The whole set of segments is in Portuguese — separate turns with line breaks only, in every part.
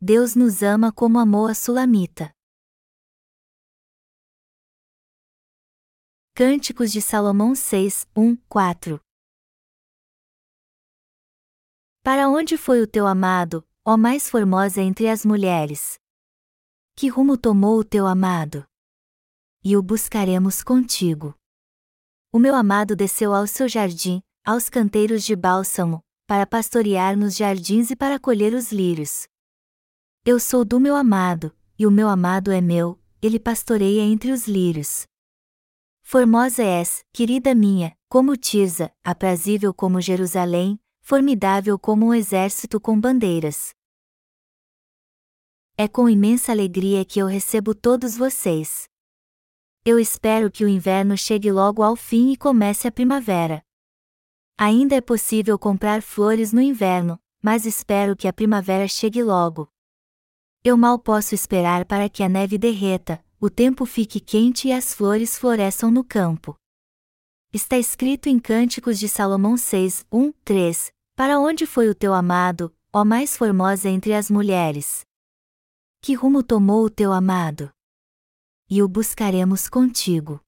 Deus nos ama como amou a Sulamita. Cânticos de Salomão 6, 1, 4 Para onde foi o teu amado, ó mais formosa entre as mulheres? Que rumo tomou o teu amado? E o buscaremos contigo. O meu amado desceu ao seu jardim, aos canteiros de bálsamo, para pastorear nos jardins e para colher os lírios. Eu sou do meu amado, e o meu amado é meu, ele pastoreia entre os lírios. Formosa és, querida minha, como Tisa, aprazível como Jerusalém, formidável como um exército com bandeiras. É com imensa alegria que eu recebo todos vocês. Eu espero que o inverno chegue logo ao fim e comece a primavera. Ainda é possível comprar flores no inverno, mas espero que a primavera chegue logo. Eu mal posso esperar para que a neve derreta, o tempo fique quente e as flores floresçam no campo. Está escrito em Cânticos de Salomão 6, 1, 3: Para onde foi o teu amado, ó mais formosa entre as mulheres? Que rumo tomou o teu amado? E o buscaremos contigo.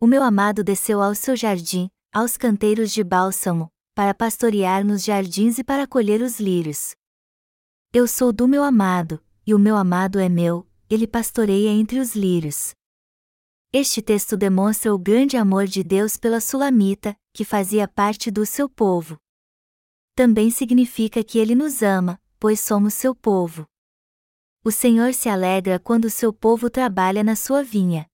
O meu amado desceu ao seu jardim, aos canteiros de bálsamo, para pastorear nos jardins e para colher os lírios. Eu sou do meu amado, e o meu amado é meu, ele pastoreia entre os lírios. Este texto demonstra o grande amor de Deus pela Sulamita, que fazia parte do seu povo. Também significa que ele nos ama, pois somos seu povo. O Senhor se alegra quando seu povo trabalha na sua vinha.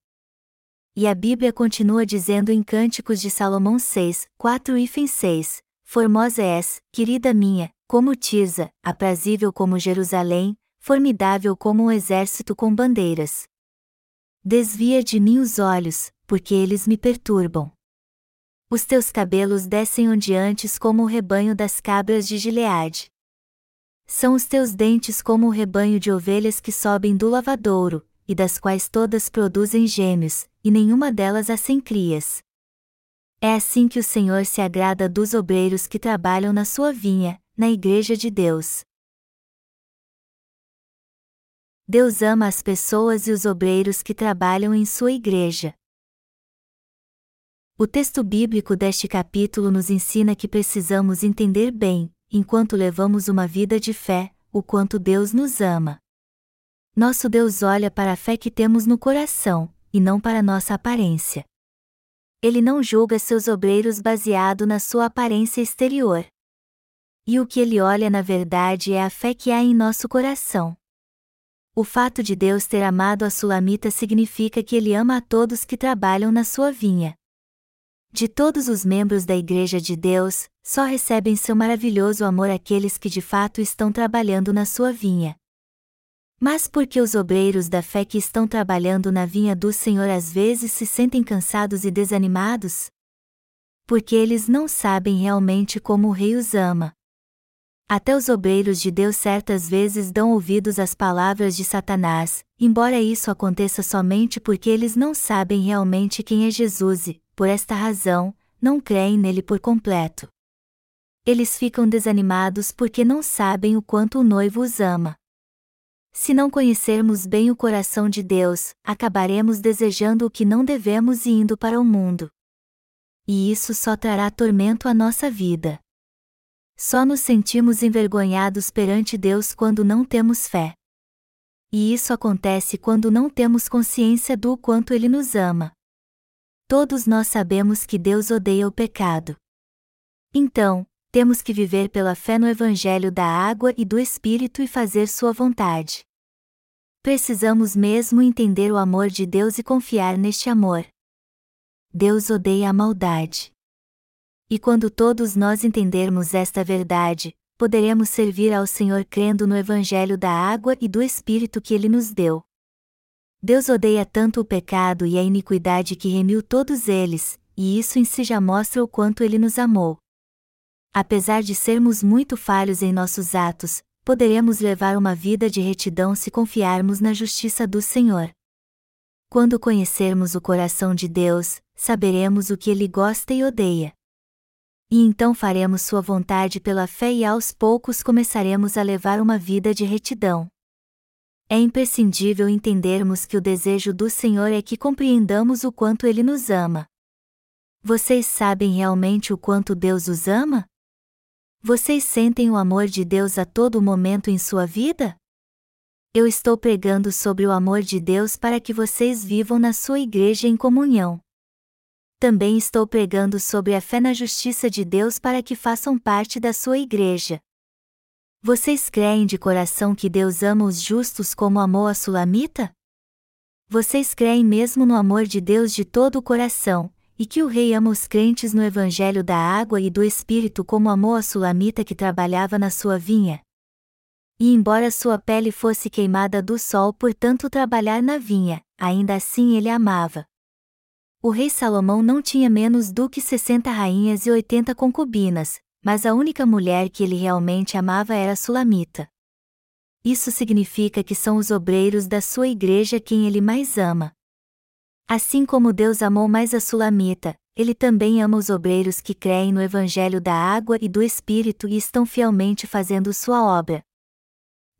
E a Bíblia continua dizendo em Cânticos de Salomão 6, 4 e 6, Formosa és, querida minha, como Tisa, aprazível como Jerusalém, formidável como um exército com bandeiras. Desvia de mim os olhos, porque eles me perturbam. Os teus cabelos descem ondeantes como o rebanho das cabras de Gileade. São os teus dentes como o rebanho de ovelhas que sobem do lavadouro, e das quais todas produzem gêmeos, e nenhuma delas há sem crias. É assim que o Senhor se agrada dos obreiros que trabalham na sua vinha, na igreja de Deus. Deus ama as pessoas e os obreiros que trabalham em sua igreja. O texto bíblico deste capítulo nos ensina que precisamos entender bem, enquanto levamos uma vida de fé, o quanto Deus nos ama. Nosso Deus olha para a fé que temos no coração, e não para nossa aparência. Ele não julga seus obreiros baseado na sua aparência exterior. E o que ele olha na verdade é a fé que há em nosso coração. O fato de Deus ter amado a Sulamita significa que ele ama a todos que trabalham na sua vinha. De todos os membros da Igreja de Deus, só recebem seu maravilhoso amor aqueles que de fato estão trabalhando na sua vinha. Mas por que os obreiros da fé que estão trabalhando na vinha do Senhor às vezes se sentem cansados e desanimados? Porque eles não sabem realmente como o Rei os ama. Até os obreiros de Deus certas vezes dão ouvidos às palavras de Satanás, embora isso aconteça somente porque eles não sabem realmente quem é Jesus e, por esta razão, não creem nele por completo. Eles ficam desanimados porque não sabem o quanto o noivo os ama. Se não conhecermos bem o coração de Deus, acabaremos desejando o que não devemos e indo para o mundo. E isso só trará tormento à nossa vida. Só nos sentimos envergonhados perante Deus quando não temos fé. E isso acontece quando não temos consciência do quanto Ele nos ama. Todos nós sabemos que Deus odeia o pecado. Então, temos que viver pela fé no Evangelho da água e do Espírito e fazer Sua vontade. Precisamos mesmo entender o amor de Deus e confiar neste amor. Deus odeia a maldade. E quando todos nós entendermos esta verdade, poderemos servir ao Senhor crendo no Evangelho da água e do Espírito que Ele nos deu. Deus odeia tanto o pecado e a iniquidade que remiu todos eles, e isso em si já mostra o quanto Ele nos amou. Apesar de sermos muito falhos em nossos atos, poderemos levar uma vida de retidão se confiarmos na justiça do Senhor. Quando conhecermos o coração de Deus, saberemos o que Ele gosta e odeia. E então faremos Sua vontade pela fé e aos poucos começaremos a levar uma vida de retidão. É imprescindível entendermos que o desejo do Senhor é que compreendamos o quanto Ele nos ama. Vocês sabem realmente o quanto Deus os ama? Vocês sentem o amor de Deus a todo momento em sua vida? Eu estou pregando sobre o amor de Deus para que vocês vivam na sua igreja em comunhão. Também estou pregando sobre a fé na justiça de Deus para que façam parte da sua igreja. Vocês creem de coração que Deus ama os justos como amou a Sulamita? Vocês creem mesmo no amor de Deus de todo o coração, e que o Rei ama os crentes no Evangelho da água e do Espírito como amou a Sulamita que trabalhava na sua vinha? E embora sua pele fosse queimada do sol por tanto trabalhar na vinha, ainda assim ele amava. O rei Salomão não tinha menos do que sessenta rainhas e oitenta concubinas, mas a única mulher que ele realmente amava era a Sulamita. Isso significa que são os obreiros da sua igreja quem ele mais ama. Assim como Deus amou mais a Sulamita, ele também ama os obreiros que creem no Evangelho da água e do Espírito e estão fielmente fazendo sua obra.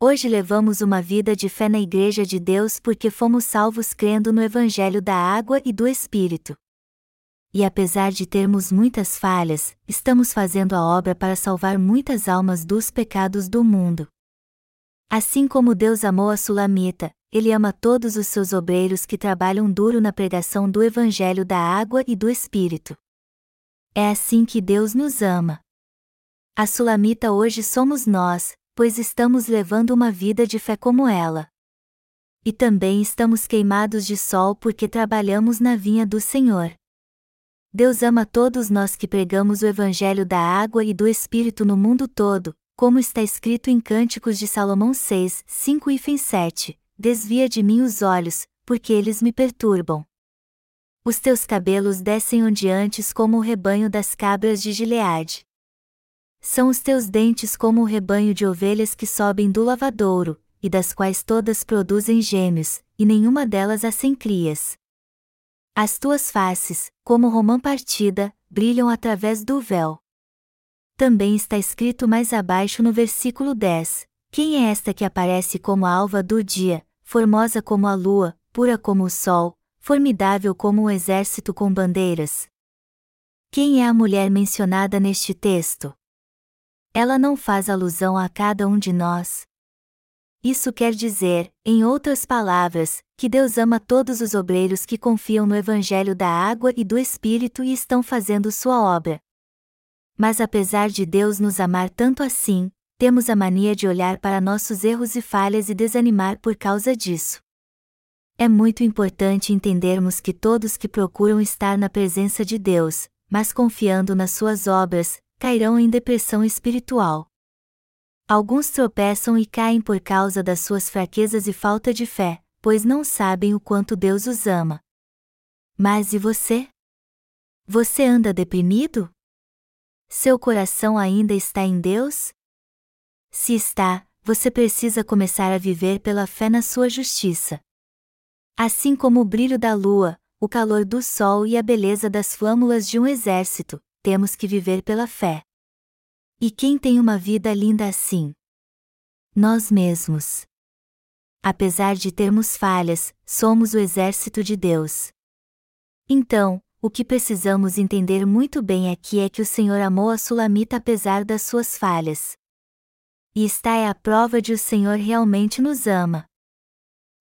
Hoje levamos uma vida de fé na Igreja de Deus porque fomos salvos crendo no Evangelho da água e do Espírito e apesar de termos muitas falhas, estamos fazendo a obra para salvar muitas almas dos pecados do mundo. Assim como Deus amou a Sulamita, Ele ama todos os seus obreiros que trabalham duro na pregação do Evangelho da água e do Espírito. É assim que Deus nos ama. A Sulamita hoje somos nós, pois estamos levando uma vida de fé como ela. E também estamos queimados de sol porque trabalhamos na vinha do Senhor. Deus ama todos nós que pregamos o Evangelho da água e do Espírito no mundo todo, como está escrito em Cânticos de Salomão 6, 5 e 7. Desvia de mim os olhos, porque eles me perturbam. Os teus cabelos descem ondeantes como o rebanho das cabras de Gileade. São os teus dentes como o rebanho de ovelhas que sobem do lavadouro, e das quais todas produzem gêmeos, e nenhuma delas há sem crias. As tuas faces, como romã partida, brilham através do véu. Também está escrito mais abaixo no versículo 10: Quem é esta que aparece como a alva do dia, formosa como a lua, pura como o sol, formidável como um exército com bandeiras? Quem é a mulher mencionada neste texto? Ela não faz alusão a cada um de nós, isso quer dizer, em outras palavras, que Deus ama todos os obreiros que confiam no Evangelho da água e do Espírito e estão fazendo sua obra. Mas apesar de Deus nos amar tanto assim, temos a mania de olhar para nossos erros e falhas e desanimar por causa disso. É muito importante entendermos que todos que procuram estar na presença de Deus, mas confiando nas suas obras, cairão em depressão espiritual. Alguns tropeçam e caem por causa das suas fraquezas e falta de fé, pois não sabem o quanto Deus os ama. Mas e você? Você anda deprimido? Seu coração ainda está em Deus? Se está, você precisa começar a viver pela fé na sua justiça. Assim como o brilho da lua, o calor do sol e a beleza das flâmulas de um exército, temos que viver pela fé. E quem tem uma vida linda assim? Nós mesmos. Apesar de termos falhas, somos o exército de Deus. Então, o que precisamos entender muito bem aqui é que o Senhor amou a Sulamita apesar das suas falhas. E está é a prova de o Senhor realmente nos ama.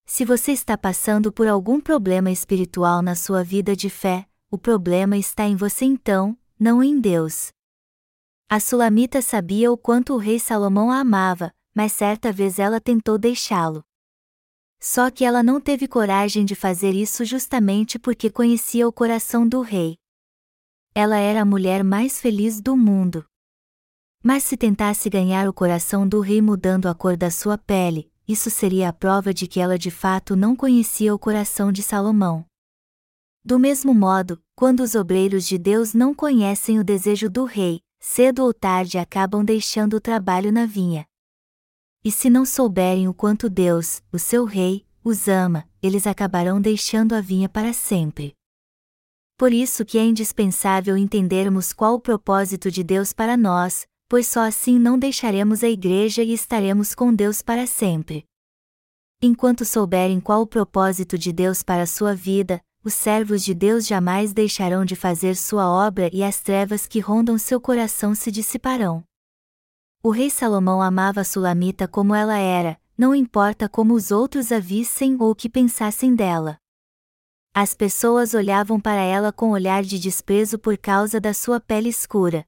Se você está passando por algum problema espiritual na sua vida de fé, o problema está em você então, não em Deus. A Sulamita sabia o quanto o rei Salomão a amava, mas certa vez ela tentou deixá-lo. Só que ela não teve coragem de fazer isso justamente porque conhecia o coração do rei. Ela era a mulher mais feliz do mundo. Mas se tentasse ganhar o coração do rei mudando a cor da sua pele, isso seria a prova de que ela de fato não conhecia o coração de Salomão. Do mesmo modo, quando os obreiros de Deus não conhecem o desejo do rei, cedo ou tarde acabam deixando o trabalho na vinha. E se não souberem o quanto Deus, o seu Rei, os ama, eles acabarão deixando a vinha para sempre. Por isso que é indispensável entendermos qual o propósito de Deus para nós, pois só assim não deixaremos a igreja e estaremos com Deus para sempre. Enquanto souberem qual o propósito de Deus para a sua vida, os servos de Deus jamais deixarão de fazer sua obra e as trevas que rondam seu coração se dissiparão. O rei Salomão amava a Sulamita como ela era, não importa como os outros a vissem ou o que pensassem dela. As pessoas olhavam para ela com olhar de desprezo por causa da sua pele escura.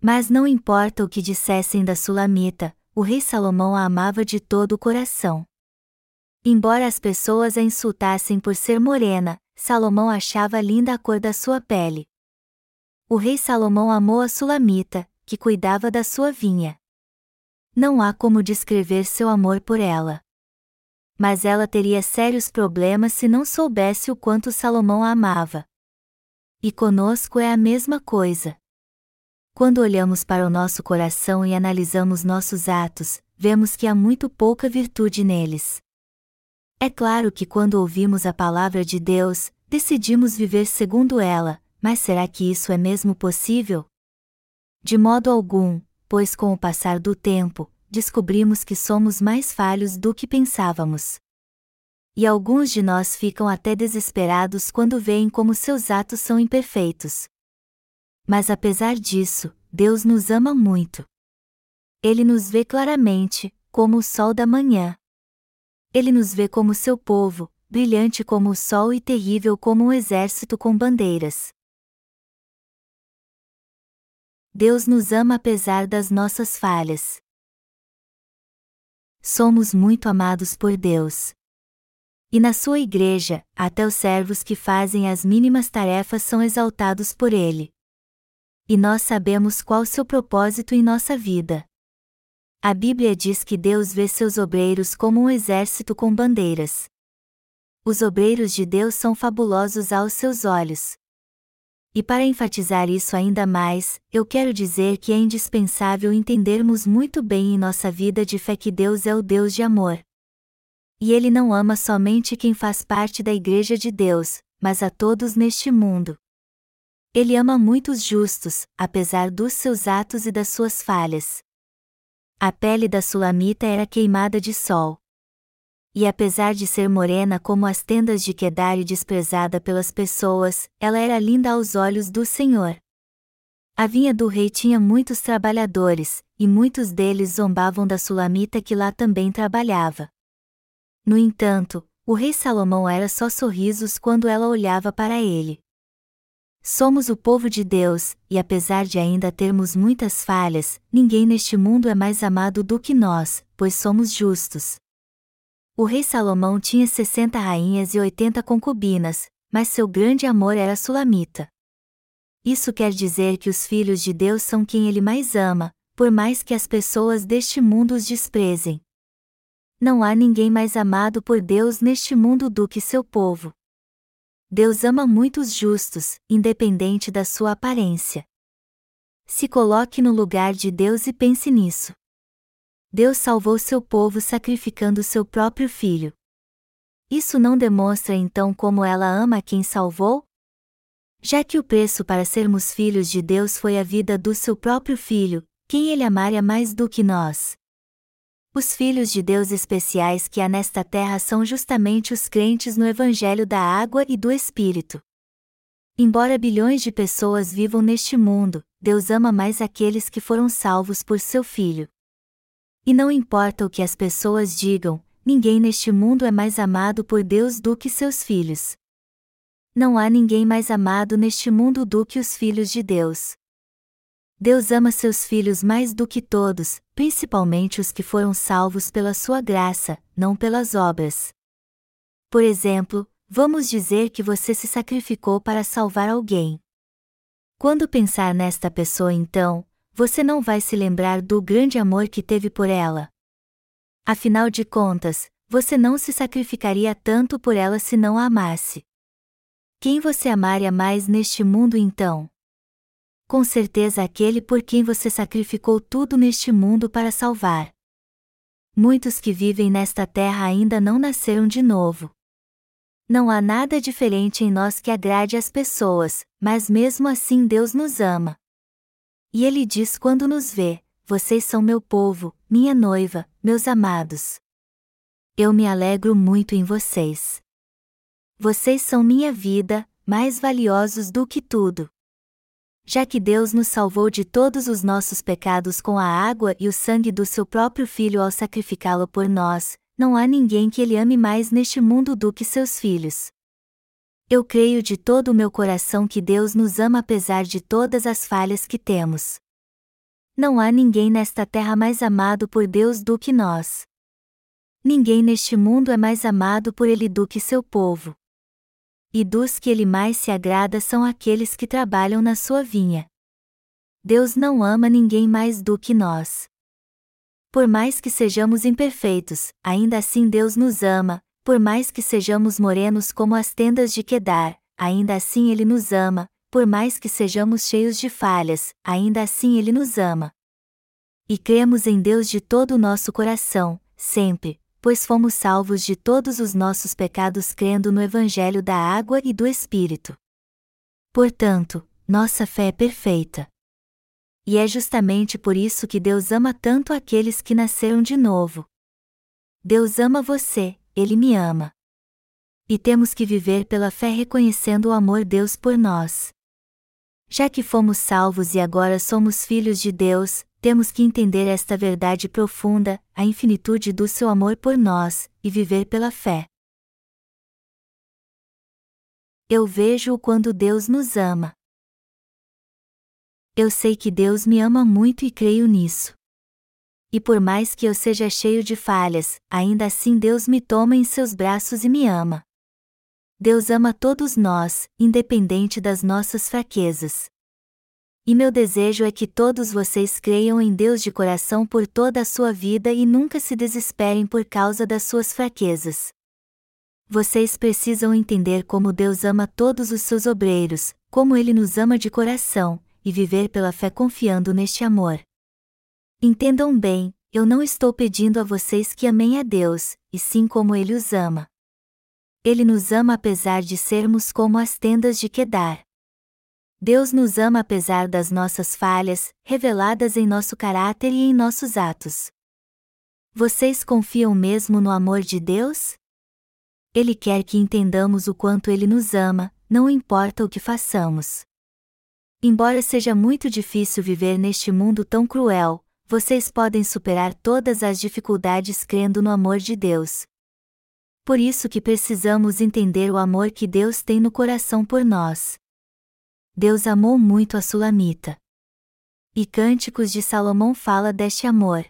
Mas não importa o que dissessem da Sulamita, o rei Salomão a amava de todo o coração. Embora as pessoas a insultassem por ser morena, Salomão achava linda a cor da sua pele. O rei Salomão amou a Sulamita, que cuidava da sua vinha. Não há como descrever seu amor por ela mas ela teria sérios problemas se não soubesse o quanto Salomão a amava. E conosco é a mesma coisa. Quando olhamos para o nosso coração e analisamos nossos atos, vemos que há muito pouca virtude neles. É claro que quando ouvimos a palavra de Deus, decidimos viver segundo ela, mas será que isso é mesmo possível? De modo algum, pois com o passar do tempo, descobrimos que somos mais falhos do que pensávamos. E alguns de nós ficam até desesperados quando veem como seus atos são imperfeitos. Mas apesar disso, Deus nos ama muito. Ele nos vê claramente, como o sol da manhã. Ele nos vê como seu povo, brilhante como o sol e terrível como um exército com bandeiras. Deus nos ama apesar das nossas falhas somos muito amados por Deus. E na sua igreja, até os servos que fazem as mínimas tarefas são exaltados por Ele. E nós sabemos qual seu propósito em nossa vida. A Bíblia diz que Deus vê seus obreiros como um exército com bandeiras. Os obreiros de Deus são fabulosos aos seus olhos. E para enfatizar isso ainda mais, eu quero dizer que é indispensável entendermos muito bem em nossa vida de fé que Deus é o Deus de amor. E Ele não ama somente quem faz parte da Igreja de Deus, mas a todos neste mundo. Ele ama muitos justos, apesar dos seus atos e das suas falhas. A pele da Sulamita era queimada de sol e apesar de ser morena como as tendas de Quedar e desprezada pelas pessoas, ela era linda aos olhos do Senhor. A vinha do rei tinha muitos trabalhadores, e muitos deles zombavam da sulamita que lá também trabalhava. No entanto, o rei Salomão era só sorrisos quando ela olhava para ele. Somos o povo de Deus, e apesar de ainda termos muitas falhas, ninguém neste mundo é mais amado do que nós, pois somos justos. O rei Salomão tinha 60 rainhas e 80 concubinas, mas seu grande amor era Sulamita. Isso quer dizer que os filhos de Deus são quem ele mais ama, por mais que as pessoas deste mundo os desprezem. Não há ninguém mais amado por Deus neste mundo do que seu povo. Deus ama muitos justos, independente da sua aparência. Se coloque no lugar de Deus e pense nisso. Deus salvou seu povo sacrificando seu próprio filho. Isso não demonstra então como ela ama quem salvou? Já que o preço para sermos filhos de Deus foi a vida do seu próprio filho, quem ele amaria mais do que nós? Os filhos de Deus especiais que há nesta terra são justamente os crentes no Evangelho da Água e do Espírito. Embora bilhões de pessoas vivam neste mundo, Deus ama mais aqueles que foram salvos por seu Filho. E não importa o que as pessoas digam, ninguém neste mundo é mais amado por Deus do que seus filhos. Não há ninguém mais amado neste mundo do que os filhos de Deus. Deus ama seus filhos mais do que todos, principalmente os que foram salvos pela sua graça, não pelas obras. Por exemplo, vamos dizer que você se sacrificou para salvar alguém. Quando pensar nesta pessoa então, você não vai se lembrar do grande amor que teve por ela. Afinal de contas, você não se sacrificaria tanto por ela se não a amasse. Quem você amaria mais neste mundo então? Com certeza aquele por quem você sacrificou tudo neste mundo para salvar. Muitos que vivem nesta terra ainda não nasceram de novo. Não há nada diferente em nós que agrade as pessoas, mas mesmo assim Deus nos ama. E Ele diz quando nos vê: Vocês são meu povo, minha noiva, meus amados. Eu me alegro muito em vocês. Vocês são minha vida, mais valiosos do que tudo. Já que Deus nos salvou de todos os nossos pecados com a água e o sangue do seu próprio Filho ao sacrificá-lo por nós, não há ninguém que ele ame mais neste mundo do que seus filhos. Eu creio de todo o meu coração que Deus nos ama apesar de todas as falhas que temos. Não há ninguém nesta terra mais amado por Deus do que nós. Ninguém neste mundo é mais amado por Ele do que seu povo. E dos que Ele mais se agrada são aqueles que trabalham na sua vinha. Deus não ama ninguém mais do que nós. Por mais que sejamos imperfeitos, ainda assim Deus nos ama, por mais que sejamos morenos como as tendas de Quedar, ainda assim Ele nos ama, por mais que sejamos cheios de falhas, ainda assim Ele nos ama. E cremos em Deus de todo o nosso coração, sempre, pois fomos salvos de todos os nossos pecados crendo no Evangelho da água e do Espírito. Portanto, nossa fé é perfeita. E é justamente por isso que Deus ama tanto aqueles que nasceram de novo. Deus ama você, Ele me ama. E temos que viver pela fé reconhecendo o amor Deus por nós. Já que fomos salvos e agora somos filhos de Deus, temos que entender esta verdade profunda, a infinitude do seu amor por nós, e viver pela fé. Eu vejo-o quando Deus nos ama. Eu sei que Deus me ama muito e creio nisso. E por mais que eu seja cheio de falhas, ainda assim Deus me toma em seus braços e me ama. Deus ama todos nós, independente das nossas fraquezas. E meu desejo é que todos vocês creiam em Deus de coração por toda a sua vida e nunca se desesperem por causa das suas fraquezas. Vocês precisam entender como Deus ama todos os seus obreiros, como Ele nos ama de coração, e viver pela fé confiando neste amor. Entendam bem, eu não estou pedindo a vocês que amem a Deus, e sim como Ele os ama. Ele nos ama apesar de sermos como as tendas de Quedar. Deus nos ama apesar das nossas falhas, reveladas em nosso caráter e em nossos atos. Vocês confiam mesmo no amor de Deus? Ele quer que entendamos o quanto Ele nos ama, não importa o que façamos. Embora seja muito difícil viver neste mundo tão cruel, vocês podem superar todas as dificuldades crendo no amor de Deus. Por isso que precisamos entender o amor que Deus tem no coração por nós. Deus amou muito a Sulamita. E Cânticos de Salomão fala deste amor.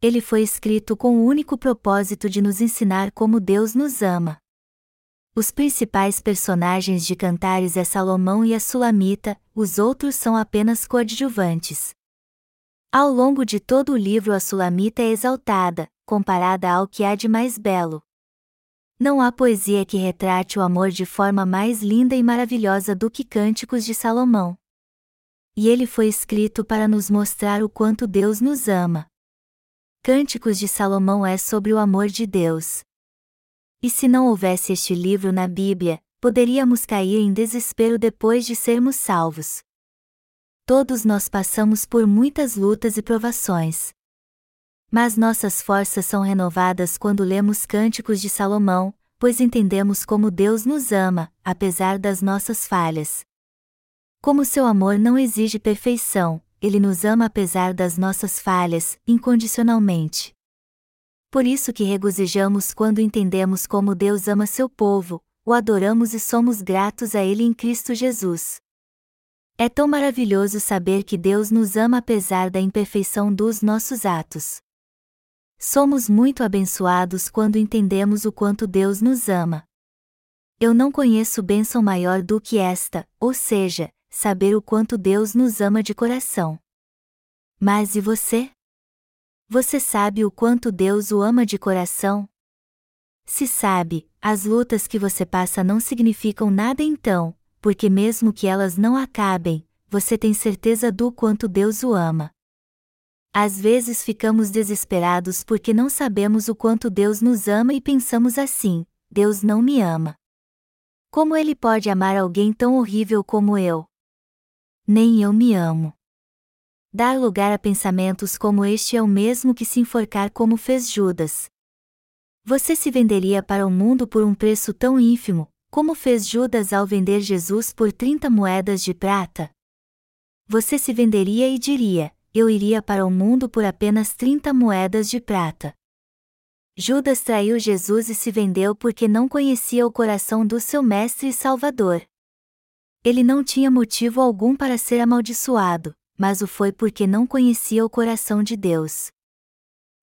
Ele foi escrito com o único propósito de nos ensinar como Deus nos ama. Os principais personagens de Cantares é Salomão e a Sulamita, os outros são apenas coadjuvantes. Ao longo de todo o livro a Sulamita é exaltada, comparada ao que há de mais belo. Não há poesia que retrate o amor de forma mais linda e maravilhosa do que Cânticos de Salomão. E ele foi escrito para nos mostrar o quanto Deus nos ama. Cânticos de Salomão é sobre o amor de Deus. E se não houvesse este livro na Bíblia, poderíamos cair em desespero depois de sermos salvos. Todos nós passamos por muitas lutas e provações. Mas nossas forças são renovadas quando lemos Cânticos de Salomão, pois entendemos como Deus nos ama, apesar das nossas falhas. Como seu amor não exige perfeição, ele nos ama apesar das nossas falhas, incondicionalmente. Por isso que regozijamos quando entendemos como Deus ama seu povo, o adoramos e somos gratos a Ele em Cristo Jesus. É tão maravilhoso saber que Deus nos ama apesar da imperfeição dos nossos atos. Somos muito abençoados quando entendemos o quanto Deus nos ama. Eu não conheço bênção maior do que esta, ou seja, saber o quanto Deus nos ama de coração. Mas e você? Você sabe o quanto Deus o ama de coração? Se sabe, as lutas que você passa não significam nada então, porque mesmo que elas não acabem, você tem certeza do quanto Deus o ama. Às vezes ficamos desesperados porque não sabemos o quanto Deus nos ama e pensamos assim: Deus não me ama. Como ele pode amar alguém tão horrível como eu? Nem eu me amo. Dar lugar a pensamentos como este é o mesmo que se enforcar como fez Judas. Você se venderia para o mundo por um preço tão ínfimo, como fez Judas ao vender Jesus por 30 moedas de prata? Você se venderia e diria: Eu iria para o mundo por apenas 30 moedas de prata. Judas traiu Jesus e se vendeu porque não conhecia o coração do seu Mestre e Salvador. Ele não tinha motivo algum para ser amaldiçoado, mas o foi porque não conhecia o coração de Deus.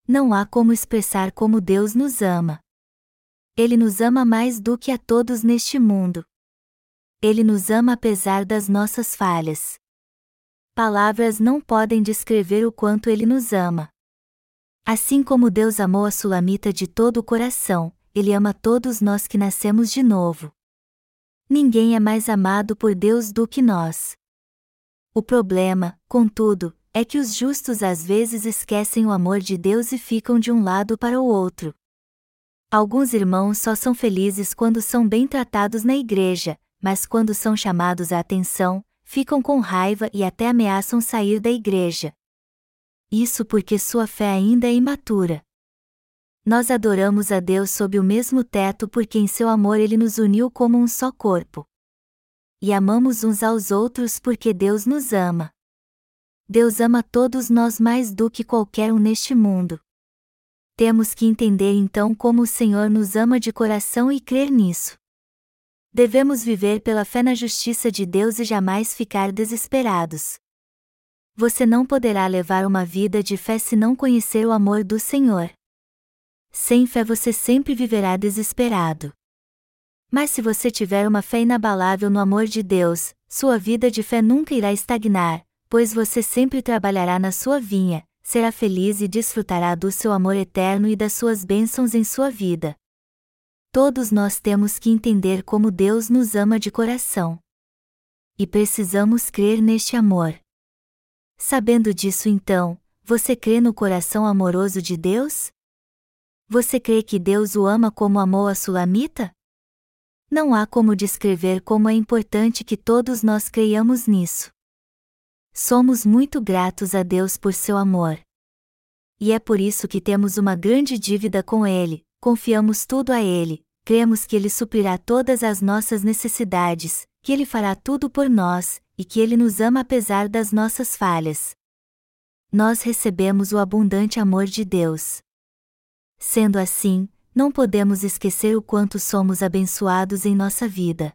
Não há como expressar como Deus nos ama. Ele nos ama mais do que a todos neste mundo. Ele nos ama apesar das nossas falhas. Palavras não podem descrever o quanto ele nos ama. Assim como Deus amou a Sulamita de todo o coração, Ele ama todos nós que nascemos de novo. Ninguém é mais amado por Deus do que nós. O problema, contudo, é que os justos às vezes esquecem o amor de Deus e ficam de um lado para o outro. Alguns irmãos só são felizes quando são bem tratados na igreja, mas quando são chamados à atenção, ficam com raiva e até ameaçam sair da igreja isso porque sua fé ainda é imatura. Nós adoramos a Deus sob o mesmo teto porque em seu amor ele nos uniu como um só corpo. E amamos uns aos outros porque Deus nos ama. Deus ama todos nós mais do que qualquer um neste mundo. Temos que entender então como o Senhor nos ama de coração e crer nisso. Devemos viver pela fé na justiça de Deus e jamais ficar desesperados você não poderá levar uma vida de fé se não conhecer o amor do Senhor. Sem fé você sempre viverá desesperado. Mas se você tiver uma fé inabalável no amor de Deus, sua vida de fé nunca irá estagnar, pois você sempre trabalhará na sua vinha, será feliz e desfrutará do seu amor eterno e das suas bênçãos em sua vida. Todos nós temos que entender como Deus nos ama de coração. E precisamos crer neste amor. Sabendo disso então, você crê no coração amoroso de Deus? Você crê que Deus o ama como amou a Sulamita? Não há como descrever como é importante que todos nós creiamos nisso. Somos muito gratos a Deus por seu amor. E é por isso que temos uma grande dívida com Ele, confiamos tudo a Ele, cremos que Ele suprirá todas as nossas necessidades, que Ele fará tudo por nós, e que Ele nos ama apesar das nossas falhas. Nós recebemos o abundante amor de Deus. Sendo assim, não podemos esquecer o quanto somos abençoados em nossa vida.